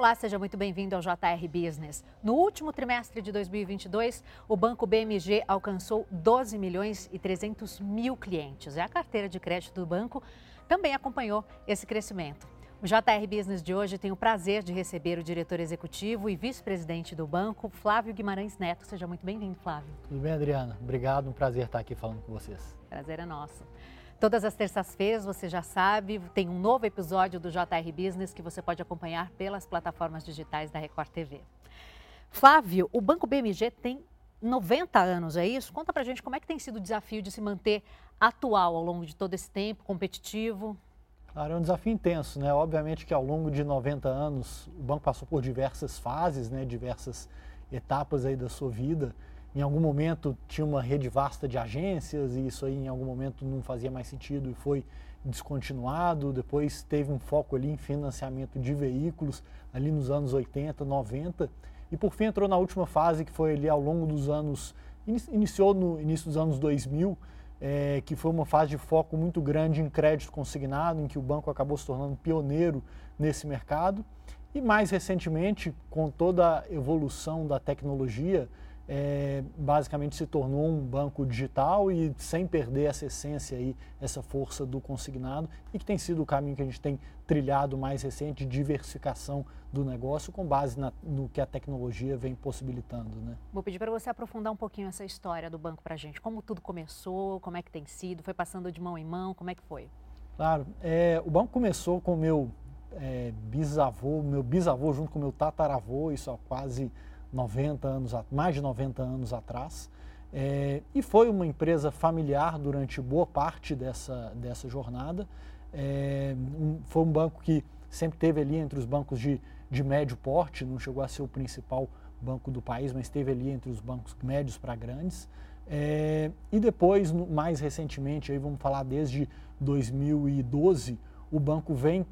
Olá, seja muito bem-vindo ao JR Business. No último trimestre de 2022, o Banco BMG alcançou 12 milhões e 300 mil clientes. E a carteira de crédito do banco também acompanhou esse crescimento. O JR Business de hoje tem o prazer de receber o diretor executivo e vice-presidente do banco, Flávio Guimarães Neto. Seja muito bem-vindo, Flávio. Tudo bem, Adriana? Obrigado, um prazer estar aqui falando com vocês. Prazer é nosso. Todas as terças-feiras, você já sabe, tem um novo episódio do JR Business que você pode acompanhar pelas plataformas digitais da Record TV. Flávio, o Banco BMG tem 90 anos, é isso? Conta pra gente como é que tem sido o desafio de se manter atual ao longo de todo esse tempo, competitivo. Claro, é um desafio intenso, né? Obviamente que ao longo de 90 anos o banco passou por diversas fases, né? Diversas etapas aí da sua vida em algum momento tinha uma rede vasta de agências e isso aí em algum momento não fazia mais sentido e foi descontinuado. Depois teve um foco ali em financiamento de veículos ali nos anos 80, 90 e por fim entrou na última fase que foi ali ao longo dos anos iniciou no início dos anos 2000 é, que foi uma fase de foco muito grande em crédito consignado, em que o banco acabou se tornando pioneiro nesse mercado. E mais recentemente, com toda a evolução da tecnologia, é, basicamente se tornou um banco digital e sem perder essa essência aí, essa força do consignado e que tem sido o caminho que a gente tem trilhado mais recente diversificação do negócio com base na, no que a tecnologia vem possibilitando, né? Vou pedir para você aprofundar um pouquinho essa história do banco para a gente, como tudo começou, como é que tem sido, foi passando de mão em mão, como é que foi? Claro, é, o banco começou com o meu é, bisavô, meu bisavô junto com o meu tataravô, isso há quase 90 anos, mais de 90 anos atrás. É, e foi uma empresa familiar durante boa parte dessa, dessa jornada. É, um, foi um banco que sempre teve ali entre os bancos de, de médio porte, não chegou a ser o principal banco do país, mas esteve ali entre os bancos médios para grandes. É, e depois, mais recentemente, aí vamos falar desde 2012, o banco vem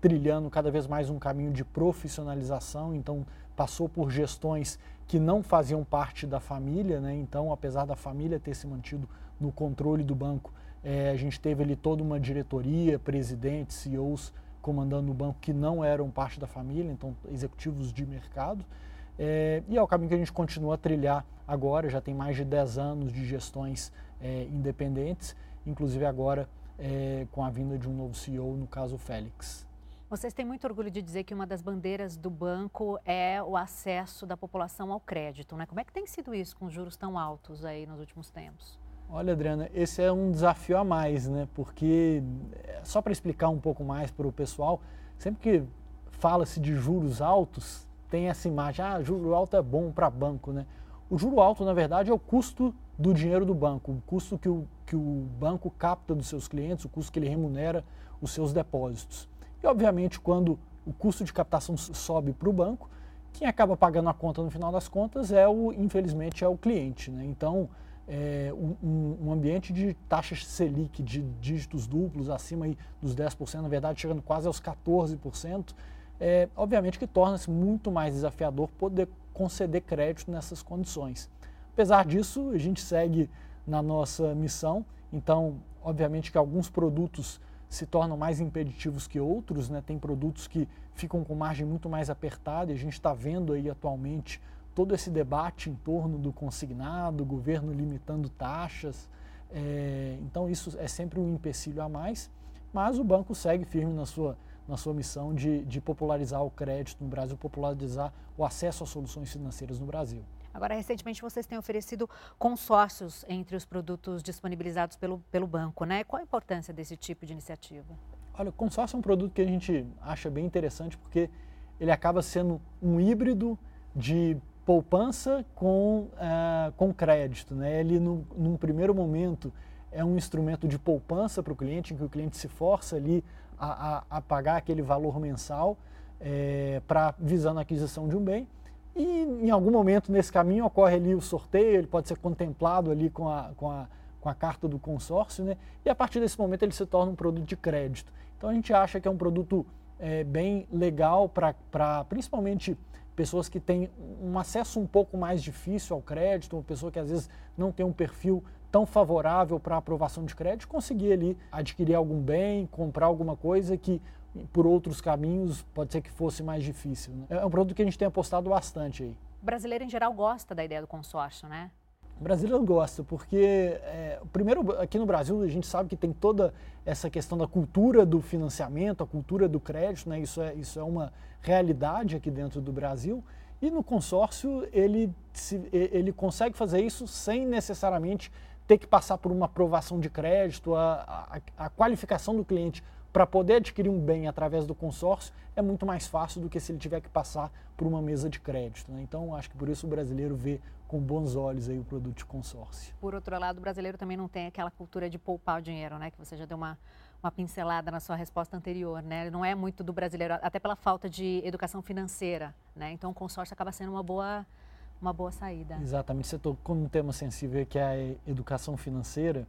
trilhando cada vez mais um caminho de profissionalização, então passou por gestões que não faziam parte da família, né? então apesar da família ter se mantido no controle do banco, é, a gente teve ali toda uma diretoria, presidentes, CEOs comandando o banco que não eram parte da família, então executivos de mercado. É, e é o caminho que a gente continua a trilhar agora, já tem mais de 10 anos de gestões é, independentes, inclusive agora é, com a vinda de um novo CEO, no caso o Félix. Vocês têm muito orgulho de dizer que uma das bandeiras do banco é o acesso da população ao crédito, né? Como é que tem sido isso com juros tão altos aí nos últimos tempos? Olha, Adriana, esse é um desafio a mais, né? Porque, é, só para explicar um pouco mais para o pessoal, sempre que fala-se de juros altos, tem essa imagem, ah, juro alto é bom para banco, né? O juro alto, na verdade, é o custo do dinheiro do banco, o custo que o, que o banco capta dos seus clientes, o custo que ele remunera os seus depósitos. E, obviamente, quando o custo de captação sobe para o banco, quem acaba pagando a conta no final das contas é o, infelizmente, é o cliente. Né? Então, é, um, um, ambiente de taxas Selic de dígitos duplos acima dos 10%, na verdade chegando quase aos 14%, é, obviamente que torna-se muito mais desafiador poder conceder crédito nessas condições. Apesar disso, a gente segue na nossa missão, então, obviamente que alguns produtos se tornam mais impeditivos que outros, né? tem produtos que ficam com margem muito mais apertada e a gente está vendo aí atualmente todo esse debate em torno do consignado, governo limitando taxas. É, então isso é sempre um empecilho a mais, mas o banco segue firme na sua, na sua missão de, de popularizar o crédito no Brasil, popularizar o acesso às soluções financeiras no Brasil. Agora, recentemente vocês têm oferecido consórcios entre os produtos disponibilizados pelo, pelo banco, né? Qual a importância desse tipo de iniciativa? Olha, o consórcio é um produto que a gente acha bem interessante porque ele acaba sendo um híbrido de poupança com, uh, com crédito. Né? Ele, no, num primeiro momento, é um instrumento de poupança para o cliente, em que o cliente se força ali a, a, a pagar aquele valor mensal é, para visando a aquisição de um bem. E em algum momento nesse caminho ocorre ali o sorteio, ele pode ser contemplado ali com a, com a, com a carta do consórcio, né? e a partir desse momento ele se torna um produto de crédito. Então a gente acha que é um produto é, bem legal para principalmente pessoas que têm um acesso um pouco mais difícil ao crédito, uma pessoa que às vezes não tem um perfil tão favorável para a aprovação de crédito, conseguir ali adquirir algum bem, comprar alguma coisa que por outros caminhos pode ser que fosse mais difícil. Né? É um produto que a gente tem apostado bastante aí. O brasileiro em geral gosta da ideia do consórcio, né? O brasileiro gosta, porque, é, primeiro, aqui no Brasil a gente sabe que tem toda essa questão da cultura do financiamento, a cultura do crédito, né? isso, é, isso é uma realidade aqui dentro do Brasil. E no consórcio ele, ele consegue fazer isso sem necessariamente ter que passar por uma aprovação de crédito, a, a, a qualificação do cliente para poder adquirir um bem através do consórcio é muito mais fácil do que se ele tiver que passar por uma mesa de crédito. Né? Então, acho que por isso o brasileiro vê com bons olhos aí o produto de consórcio. Por outro lado, o brasileiro também não tem aquela cultura de poupar o dinheiro, né? Que você já deu uma, uma pincelada na sua resposta anterior, né? Não é muito do brasileiro, até pela falta de educação financeira, né? Então, o consórcio acaba sendo uma boa uma boa saída. Exatamente. Você tocou num tema sensível que é a educação financeira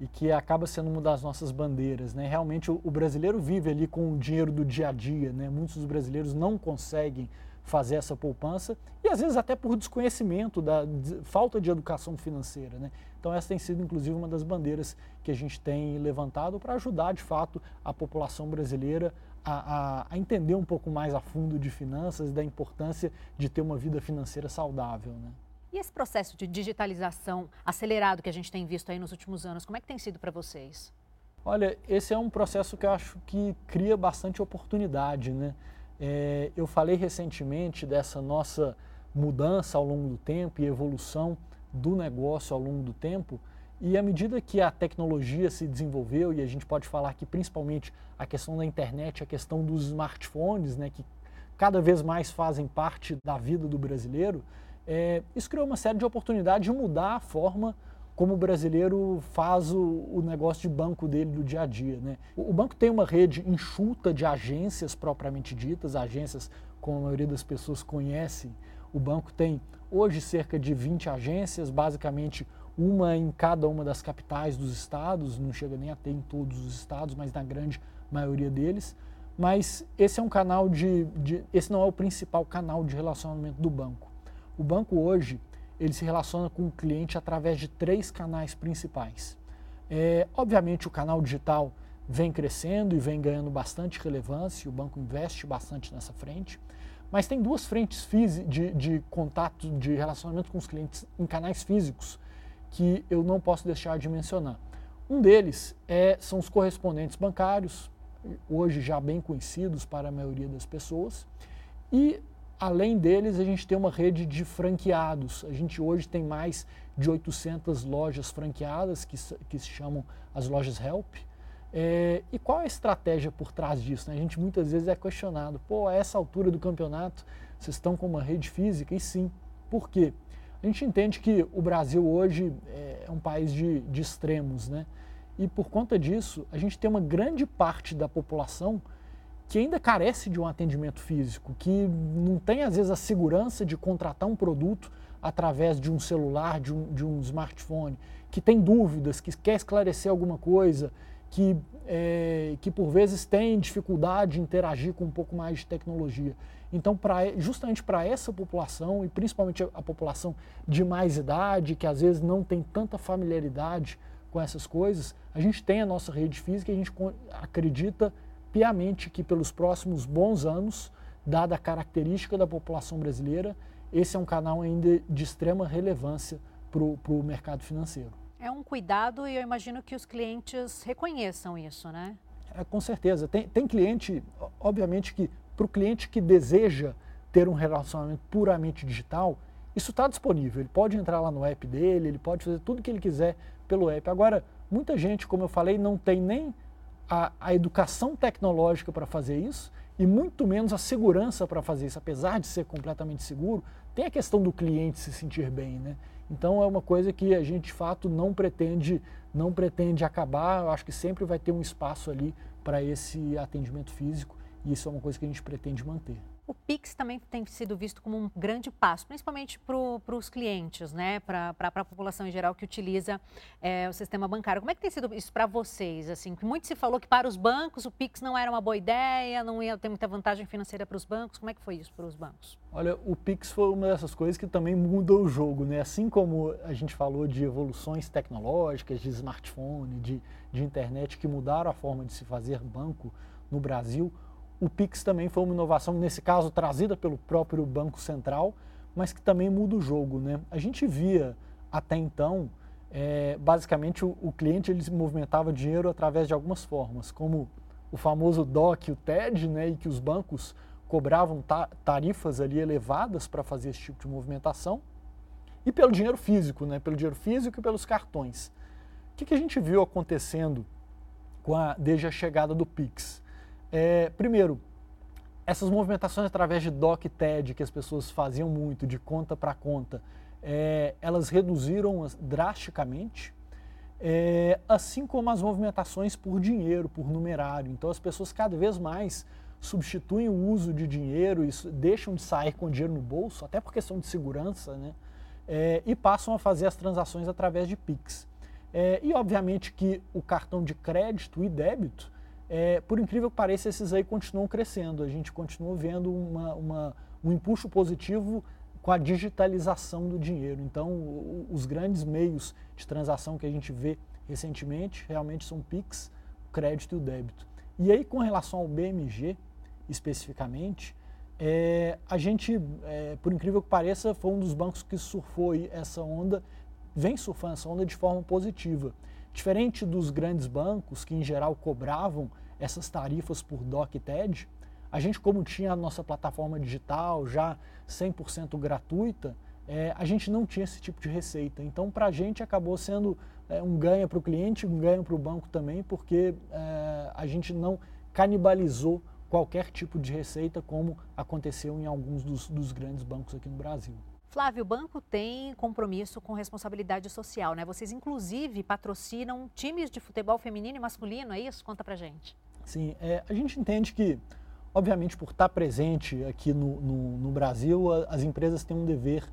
e que acaba sendo uma das nossas bandeiras. Né? Realmente o, o, brasileiro vive ali com o dinheiro do dia a dia. Né? Muitos dos brasileiros não conseguem fazer essa poupança e às vezes até por desconhecimento, da de, falta de educação financeira. Né? Então essa tem sido inclusive uma das bandeiras que a gente tem levantado para ajudar de fato a população brasileira a, a, a, entender um pouco mais a fundo de finanças, da importância de ter uma vida financeira saudável. Né? E esse processo de digitalização acelerado que a gente tem visto aí nos últimos anos, como é que tem sido para vocês? Olha, esse é um processo que eu acho que cria bastante oportunidade. Né? É, eu falei recentemente dessa nossa mudança ao longo do tempo e evolução do negócio ao longo do tempo. E à medida que a tecnologia se desenvolveu, e a gente pode falar que principalmente a questão da internet, a questão dos smartphones, né, que cada vez mais fazem parte da vida do brasileiro, é, isso criou uma série de oportunidades de mudar a forma como o brasileiro faz o, o, negócio de banco dele do dia a dia. Né? O, o, banco tem uma rede enxuta de agências propriamente ditas, agências como a maioria das pessoas conhece. O banco tem hoje cerca de 20 agências, basicamente uma em cada uma das capitais dos estados, não chega nem a ter em todos os estados, mas na grande maioria deles. Mas esse é um canal de, de esse não é o principal canal de relacionamento do banco. O banco hoje ele se relaciona com o cliente através de três canais principais. É, obviamente o canal digital vem crescendo e vem ganhando bastante relevância, o banco investe bastante nessa frente, mas tem duas frentes de, de contato, de relacionamento com os clientes em canais físicos que eu não posso deixar de mencionar. Um deles é, são os correspondentes bancários, hoje já bem conhecidos para a maioria das pessoas, e além deles a gente tem uma rede de franqueados. A gente hoje tem mais de 800 lojas franqueadas que, que se chamam as lojas Help. É, e qual a estratégia por trás disso? Né? A gente muitas vezes é questionado, pô, a essa altura do campeonato vocês estão com uma rede física? E sim, por quê? A gente entende que o Brasil hoje é um país de, de extremos, né? E por conta disso, a gente tem uma grande parte da população que ainda carece de um atendimento físico, que não tem às vezes a segurança de contratar um produto através de um celular, de um, de um smartphone, que tem dúvidas, que quer esclarecer alguma coisa, que, é, que por vezes tem dificuldade de interagir com um pouco mais de tecnologia. Então, pra, justamente para essa população, e principalmente a, população de mais idade, que às vezes não tem tanta familiaridade com essas coisas, a gente tem a nossa rede física e a gente acredita piamente que pelos próximos bons anos, dada a característica da população brasileira, esse é um canal ainda de extrema relevância para o mercado financeiro. É um cuidado e eu imagino que os clientes reconheçam isso, né? É, com certeza. Tem, tem cliente, obviamente que para o cliente que deseja ter um relacionamento puramente digital, isso está disponível. Ele pode entrar lá no app dele, ele pode fazer tudo que ele quiser pelo app. Agora, muita gente, como eu falei, não tem nem a, a educação tecnológica para fazer isso e muito menos a segurança para fazer isso. Apesar de ser completamente seguro, tem a questão do cliente se sentir bem, né? Então é uma coisa que a gente de fato não pretende não pretende acabar. Eu acho que sempre vai ter um espaço ali para esse atendimento físico e isso é uma coisa que a gente pretende manter. O Pix também tem sido visto como um grande passo, principalmente para os clientes, né? para a população em geral que utiliza é, o sistema bancário. Como é que tem sido isso para vocês? Assim, muito se falou que para os bancos o Pix não era uma boa ideia, não ia ter muita vantagem financeira para os bancos. Como é que foi isso para os bancos? Olha, o Pix foi uma dessas coisas que também mudou o jogo. Né? Assim como a gente falou de evoluções tecnológicas, de smartphone, de, de internet que mudaram a forma de se fazer banco no Brasil, o Pix também foi uma inovação, nesse caso trazida pelo próprio Banco Central, mas que também muda o jogo. Né? A gente via até então, é, basicamente, o, o, cliente ele movimentava dinheiro através de algumas formas, como o famoso DOC, o TED, né, e que os bancos cobravam ta tarifas ali elevadas para fazer esse tipo de movimentação, e pelo dinheiro físico, né, pelo dinheiro físico e pelos cartões. O que, que a gente viu acontecendo com a, desde a chegada do Pix? É, primeiro, essas movimentações através de DOC TED que as pessoas faziam muito, de conta para conta, é, elas reduziram drasticamente, é, assim como as movimentações por dinheiro, por numerário. Então as pessoas cada vez mais substituem o uso de dinheiro e deixam de sair com dinheiro no bolso, até por questão de segurança, né? É, e passam a fazer as transações através de Pix. É, e obviamente que o cartão de crédito e débito é, por incrível que pareça, esses aí continuam crescendo. A gente continua vendo uma, uma, um impulso positivo com a digitalização do dinheiro. Então, os grandes meios de transação que a gente vê recentemente realmente são Pix, o crédito e o débito. E aí, com relação ao BMG, especificamente, é, a gente, é, por incrível que pareça, foi um dos bancos que surfou essa onda, vem surfando essa onda de forma positiva. Diferente dos grandes bancos, que em geral cobravam essas tarifas por DOC e TED, a gente, como tinha a nossa plataforma digital já 100% gratuita, é, a gente não tinha esse tipo de receita. Então, para a gente, acabou sendo é, um ganho para o cliente, um ganho para o banco também, porque é, a gente não canibalizou qualquer tipo de receita, como aconteceu em alguns dos, dos grandes bancos aqui no Brasil. Flávio, o banco tem compromisso com responsabilidade social, né? Vocês, inclusive, patrocinam times de futebol feminino e masculino, é isso? Conta pra gente. Sim, é, a gente entende que, obviamente, por estar presente aqui no, no, no Brasil, a, as empresas têm um dever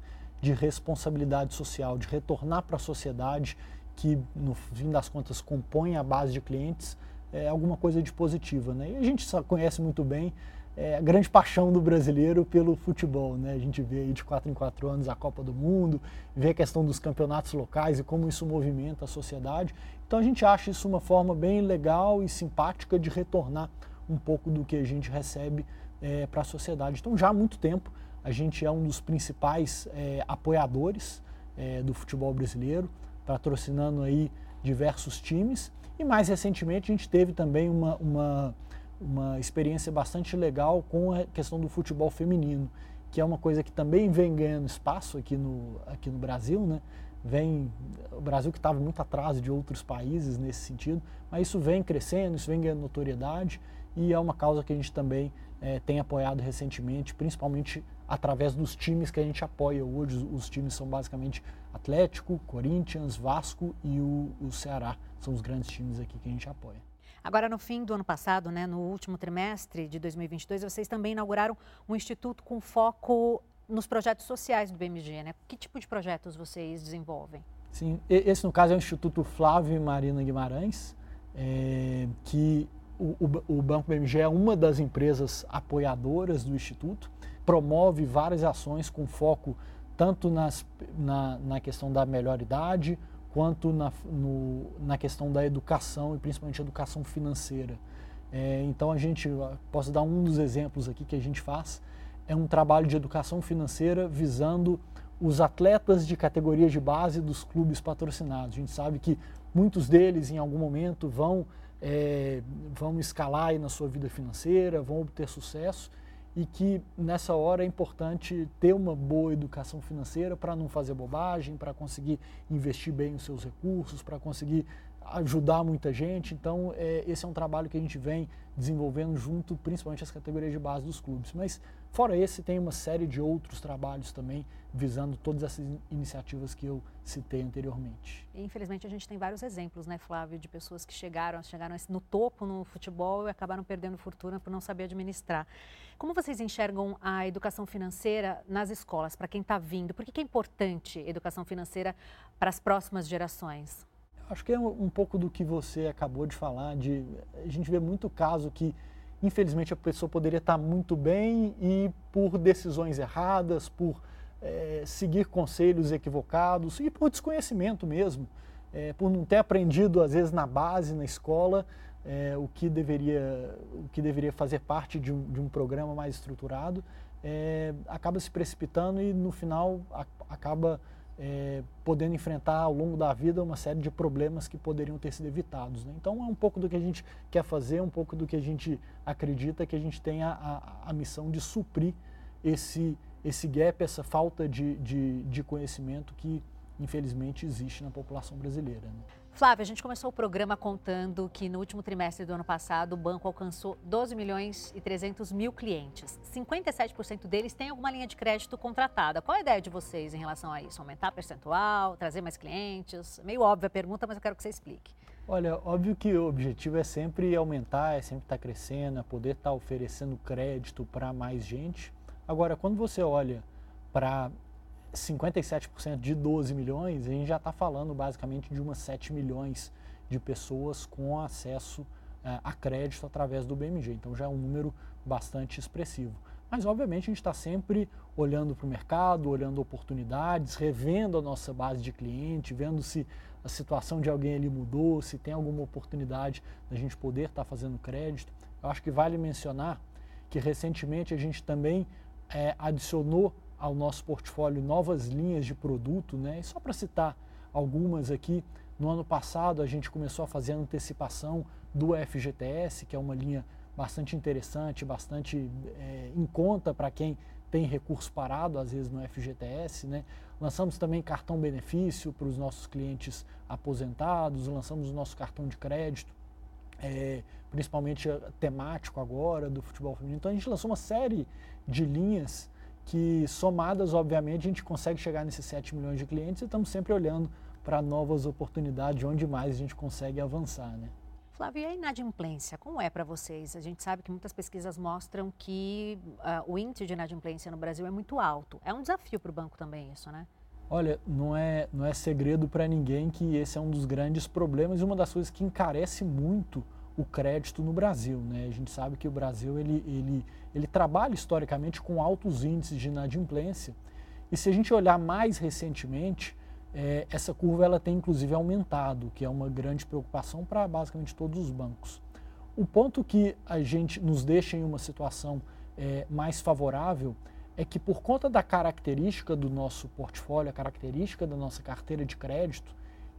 de responsabilidade social, de retornar para a sociedade que, no fim das contas, compõe a base de clientes, é, alguma coisa de positiva. Né? E a gente conhece muito bem é, a grande paixão do brasileiro pelo futebol. Né? A gente vê aí de quatro em quatro anos a Copa do Mundo, vê a questão dos campeonatos locais e como isso movimenta a sociedade. Então a gente acha isso uma forma bem legal e simpática de retornar um pouco do que a gente recebe é, para a sociedade. Então já há muito tempo a gente é um dos principais é, apoiadores é, do futebol brasileiro, patrocinando aí diversos times. E mais recentemente a gente teve também uma, uma uma experiência bastante legal com a questão do futebol feminino, que é uma coisa que também vem ganhando espaço aqui no, aqui no Brasil, né? Vem, o Brasil que estava muito atrás de outros países nesse sentido, mas isso vem crescendo, isso vem ganhando notoriedade e é uma causa que a gente também é, tem apoiado recentemente, principalmente através dos times que a gente apoia hoje. Os, times são basicamente Atlético, Corinthians, Vasco e o, o Ceará. São os grandes times aqui que a gente apoia. Agora, no fim do ano passado, né, no último trimestre de 2022, vocês também inauguraram um instituto com foco nos projetos sociais do BMG, né? Que tipo de projetos vocês desenvolvem? Sim, esse no caso é o Instituto Flávio e Marina Guimarães, é, que o, o, o, Banco BMG é uma das empresas apoiadoras do Instituto, promove várias ações com foco tanto nas, na, na questão da melhor idade, quanto na, no, na questão da educação e principalmente educação financeira. É, então a gente, posso dar um dos exemplos aqui que a gente faz, é um trabalho de educação financeira visando os atletas de categorias de base dos clubes patrocinados. A gente sabe que muitos deles em algum momento vão, é, vão escalar na sua vida financeira, vão obter sucesso e que nessa hora é importante ter uma boa educação financeira para não fazer bobagem, para conseguir investir bem os seus recursos, para conseguir ajudar muita gente. Então, é, esse é um trabalho que a gente vem desenvolvendo junto, principalmente as categorias de base dos clubes. Mas, fora esse, tem uma série de outros trabalhos também visando todas essas iniciativas que eu citei anteriormente. Infelizmente, a gente tem vários exemplos, né, Flávio, de pessoas que chegaram, chegaram no topo no futebol e acabaram perdendo fortuna por não saber administrar. Como vocês enxergam a educação financeira nas escolas, para quem está vindo? Por que é importante educação financeira para as próximas gerações? Acho que é um pouco do que você acabou de falar, de a gente vê muito caso que infelizmente a pessoa poderia estar muito bem e por decisões erradas, por é, seguir conselhos equivocados e por desconhecimento mesmo, é, por não ter aprendido às vezes na base, na escola, é, o, que deveria, o que deveria fazer parte de um, de um programa mais estruturado, acaba se precipitando e no final a, acaba é, podendo enfrentar ao longo da vida uma série de problemas que poderiam ter sido evitados. Né? Então é um pouco do que a gente quer fazer, um pouco do que a gente acredita que a gente tem a, a, a missão de suprir esse, esse gap, essa falta de, de, de conhecimento que infelizmente existe na população brasileira. Né? Flávia, a gente começou o programa contando que no último trimestre do ano passado o banco alcançou 12 milhões e 300 mil clientes. 57% deles têm alguma linha de crédito contratada. Qual a ideia de vocês em relação a isso? Aumentar percentual, trazer mais clientes? Meio óbvia a pergunta, mas eu quero que você explique. Olha, óbvio que o objetivo é sempre aumentar, é sempre estar crescendo, é poder estar oferecendo crédito para mais gente. Agora, quando você olha para 57% de 12 milhões, a gente já está falando basicamente de umas 7 milhões de pessoas com acesso é, a crédito através do BMG. Então já é um número bastante expressivo. Mas obviamente a gente está sempre olhando para o mercado, olhando oportunidades, revendo a nossa base de cliente, vendo se a situação de alguém ali mudou, se tem alguma oportunidade da gente poder estar tá fazendo crédito. Eu acho que vale mencionar que recentemente a gente também é, adicionou ao nosso portfólio novas linhas de produto, né? E só para citar algumas aqui, no ano passado a gente começou a fazer a antecipação do FGTS, que é uma linha bastante interessante, bastante é, em conta para quem tem recurso parado, às vezes no FGTS. Né? Lançamos também cartão benefício para os nossos clientes aposentados, lançamos o nosso cartão de crédito, é, principalmente temático agora do futebol feminino. Então a gente lançou uma série de linhas que somadas, obviamente, a gente consegue chegar nesses 7 milhões de clientes e estamos sempre olhando para novas oportunidades, onde mais a gente consegue avançar. Né? Flávio, e a inadimplência, como é para vocês? A gente sabe que muitas pesquisas mostram que uh, o índice de inadimplência no Brasil é muito alto. É um desafio para o banco também isso, né? Olha, não é, não é segredo para ninguém que esse é um dos grandes problemas e uma das coisas que encarece muito o crédito no Brasil. Né? A gente sabe que o Brasil ele, ele, ele trabalha historicamente com altos índices de inadimplência e se a gente olhar mais recentemente, é, essa curva ela tem inclusive aumentado, que é uma grande preocupação para basicamente todos os bancos. O ponto que a gente nos deixa em uma situação é, mais favorável é que por conta da característica do nosso portfólio, a característica da nossa carteira de crédito,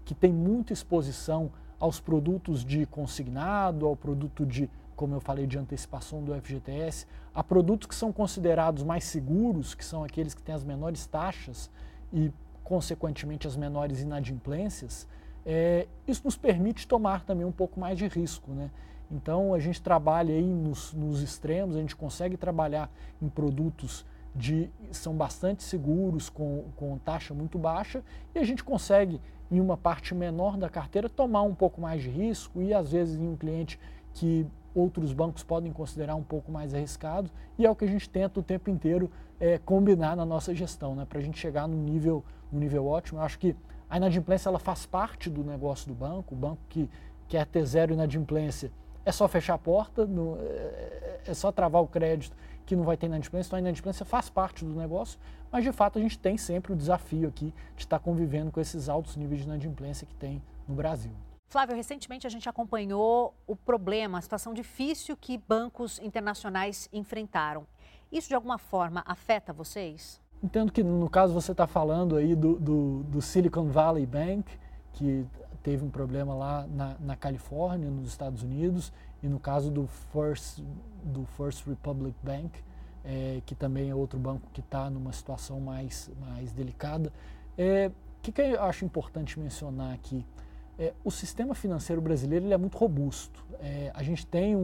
que tem muita exposição aos produtos de consignado, ao produto de, como eu falei, de antecipação do FGTS, a produtos que são considerados mais seguros, que são aqueles que têm as menores taxas e, consequentemente, as menores inadimplências, é, isso nos permite tomar também um pouco mais de risco. Né? Então, a gente trabalha aí nos, nos extremos, a gente consegue trabalhar em produtos de, são bastante seguros, com, com taxa muito baixa, e a gente consegue em uma parte menor da carteira, tomar um pouco mais de risco e às vezes em um cliente que outros bancos podem considerar um pouco mais arriscado e é o que a gente tenta o tempo inteiro é, combinar na nossa gestão, né, para a gente chegar no nível, no nível ótimo. Eu acho que a inadimplência ela faz parte do negócio do banco, o banco que quer ter zero inadimplência é só fechar a porta, no, é, só travar o crédito que não vai ter inadimplência, então a inadimplência faz parte do negócio, mas de fato a gente tem sempre o desafio aqui de estar convivendo com esses altos níveis de inadimplência que tem no Brasil. Flávio, recentemente a gente acompanhou o problema, a situação difícil que bancos internacionais enfrentaram. Isso de alguma forma afeta vocês? Entendo que no caso você está falando aí do, do, do, Silicon Valley Bank, que teve um problema lá na, na Califórnia, nos Estados Unidos, e no caso do First, do First Republic Bank, é, que também é outro banco que está numa situação mais, mais delicada. O é, que, que eu acho importante mencionar aqui? É, o sistema financeiro brasileiro ele é muito robusto. É, a gente tem um,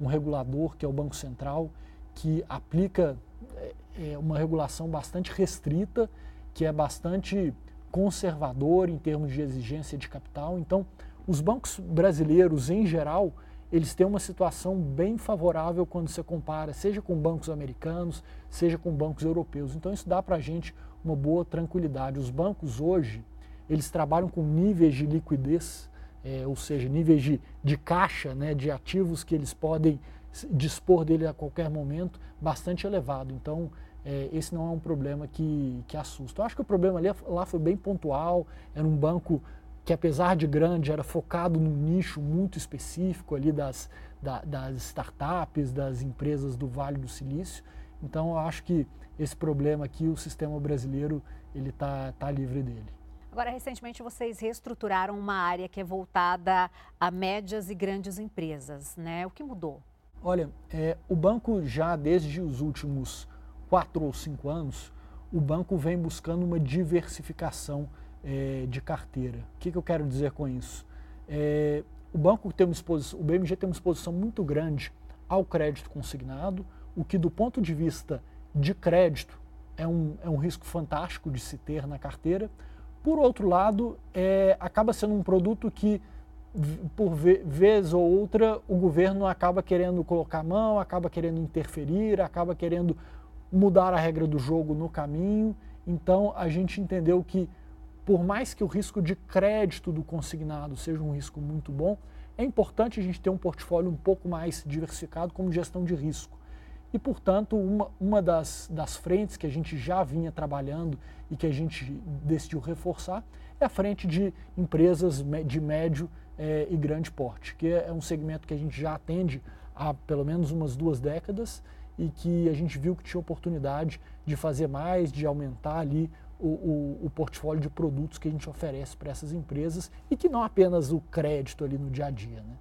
um, um, regulador, que é o Banco Central, que aplica é, é, uma regulação bastante restrita, que é bastante conservador em termos de exigência de capital. Então, os bancos brasileiros, em geral, eles têm uma situação bem favorável quando você compara, seja com bancos americanos, seja com bancos europeus. Então, isso dá para a gente uma boa tranquilidade. Os bancos hoje, eles trabalham com níveis de liquidez, é, ou seja, níveis de, de caixa, né, de ativos que eles podem dispor dele a qualquer momento, bastante elevado. Então, é, esse não é um problema que, que assusta. Eu acho que o problema ali, lá foi bem pontual, era um banco que apesar de grande, era focado num nicho muito específico ali das, da, das startups, das empresas do Vale do Silício. Então, eu acho que esse problema aqui, o sistema brasileiro, ele está tá livre dele. Agora, recentemente vocês reestruturaram uma área que é voltada a médias e grandes empresas, né? O que mudou? Olha, é, o banco já desde os últimos quatro ou cinco anos, o banco vem buscando uma diversificação é, de carteira. O que, que, eu quero dizer com isso? É, o banco tem uma exposição, o BMG tem uma exposição muito grande ao crédito consignado, o que do ponto de vista de crédito é um, é um risco fantástico de se ter na carteira. Por outro lado, é, acaba sendo um produto que, por vez ou outra, o governo acaba querendo colocar mão, acaba querendo interferir, acaba querendo mudar a regra do jogo no caminho. Então, a gente entendeu que por mais que o risco de crédito do consignado seja um risco muito bom, é importante a gente ter um portfólio um pouco mais diversificado como gestão de risco. E, portanto, uma, uma das, das frentes que a gente já vinha trabalhando e que a gente decidiu reforçar é a frente de empresas de médio é, e grande porte, que é um segmento que a gente já atende há pelo menos umas duas décadas e que a gente viu que tinha oportunidade de fazer mais, de aumentar ali o, o, o portfólio de produtos que a gente oferece para essas empresas e que não apenas o crédito ali no dia a dia. Né?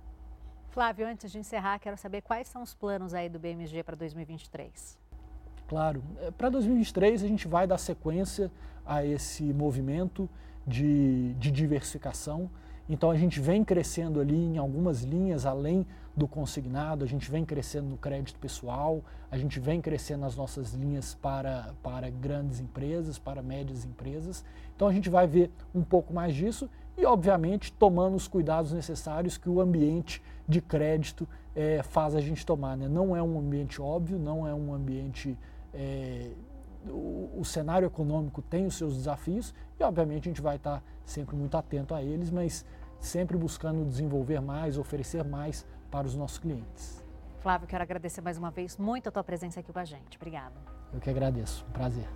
Flávio, antes de encerrar, quero saber quais são os planos aí do BMG para 2023. Claro, é, para 2023 a gente vai dar sequência a esse movimento de, de diversificação. Então a gente vem crescendo ali em algumas linhas além do consignado, a gente vem crescendo no crédito pessoal, a gente vem crescendo nas nossas linhas para, para grandes empresas, para médias empresas. Então a gente vai ver um pouco mais disso e, obviamente, tomando os cuidados necessários que o ambiente de crédito é, faz a gente tomar. Né? Não é um ambiente óbvio, não é um ambiente. É, o, o, cenário econômico tem os seus desafios e, obviamente, a gente vai estar sempre muito atento a eles, mas sempre buscando desenvolver mais, oferecer mais para os nossos clientes. Flávio, quero agradecer mais uma vez muito a tua presença aqui com a gente. Obrigada. Eu que agradeço. Um prazer.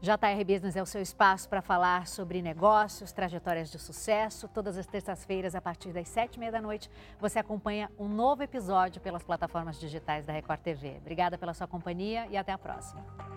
JR Business é o seu espaço para falar sobre negócios, trajetórias de sucesso. Todas as terças-feiras, a partir das sete e meia da noite, você acompanha um novo episódio pelas plataformas digitais da Record TV. Obrigada pela sua companhia e até a próxima.